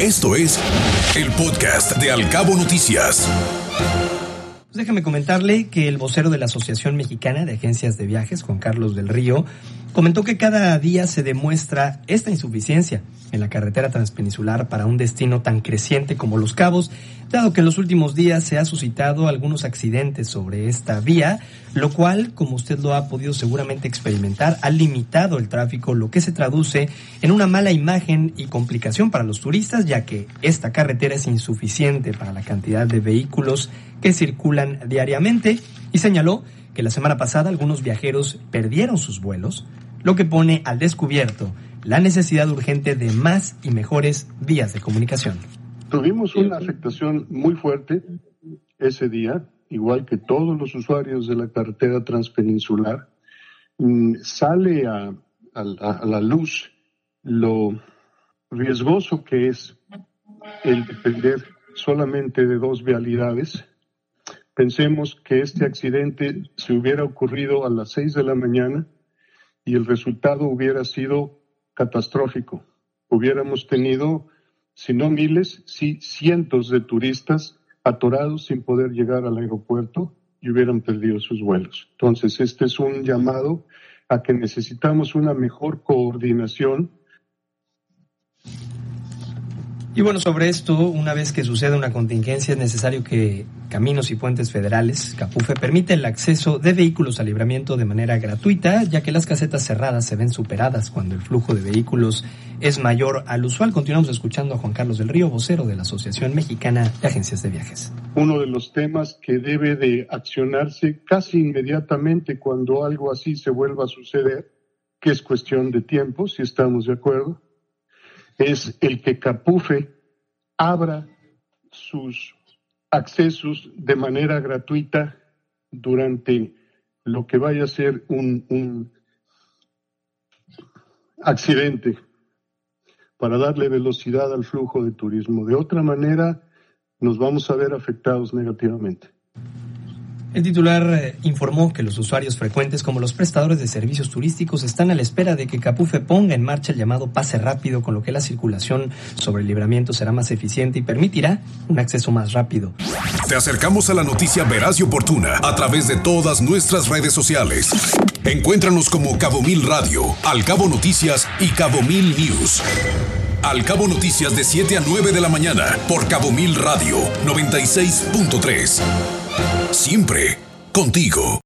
Esto es el podcast de Alcabo Noticias. Déjame comentarle que el vocero de la Asociación Mexicana de Agencias de Viajes, Juan Carlos del Río, comentó que cada día se demuestra esta insuficiencia en la carretera transpeninsular para un destino tan creciente como Los Cabos, dado que en los últimos días se ha suscitado algunos accidentes sobre esta vía, lo cual, como usted lo ha podido seguramente experimentar, ha limitado el tráfico, lo que se traduce en una mala imagen y complicación para los turistas, ya que esta carretera es insuficiente para la cantidad de vehículos que circulan diariamente, y señaló que la semana pasada algunos viajeros perdieron sus vuelos, lo que pone al descubierto la necesidad urgente de más y mejores vías de comunicación. Tuvimos una afectación muy fuerte ese día, igual que todos los usuarios de la carretera transpeninsular. Mm, sale a, a la luz lo riesgoso que es el depender solamente de dos vialidades. Pensemos que este accidente se hubiera ocurrido a las seis de la mañana y el resultado hubiera sido catastrófico. Hubiéramos tenido, si no miles, sí cientos de turistas atorados sin poder llegar al aeropuerto y hubieran perdido sus vuelos. Entonces, este es un llamado a que necesitamos una mejor coordinación y bueno, sobre esto, una vez que sucede una contingencia, es necesario que Caminos y Puentes Federales, Capufe, permita el acceso de vehículos a libramiento de manera gratuita, ya que las casetas cerradas se ven superadas cuando el flujo de vehículos es mayor al usual. Continuamos escuchando a Juan Carlos del Río, vocero de la Asociación Mexicana de Agencias de Viajes. Uno de los temas que debe de accionarse casi inmediatamente cuando algo así se vuelva a suceder, que es cuestión de tiempo, si estamos de acuerdo, es el que Capufe abra sus accesos de manera gratuita durante lo que vaya a ser un, un accidente para darle velocidad al flujo de turismo. De otra manera, nos vamos a ver afectados negativamente. El titular eh, informó que los usuarios frecuentes como los prestadores de servicios turísticos están a la espera de que Capufe ponga en marcha el llamado pase rápido, con lo que la circulación sobre el libramiento será más eficiente y permitirá un acceso más rápido. Te acercamos a la noticia veraz y oportuna a través de todas nuestras redes sociales. Encuéntranos como Cabo Mil Radio, Al Cabo Noticias y Cabo Mil News. Al Cabo Noticias de 7 a 9 de la mañana por Cabo Mil Radio 96.3. Siempre contigo.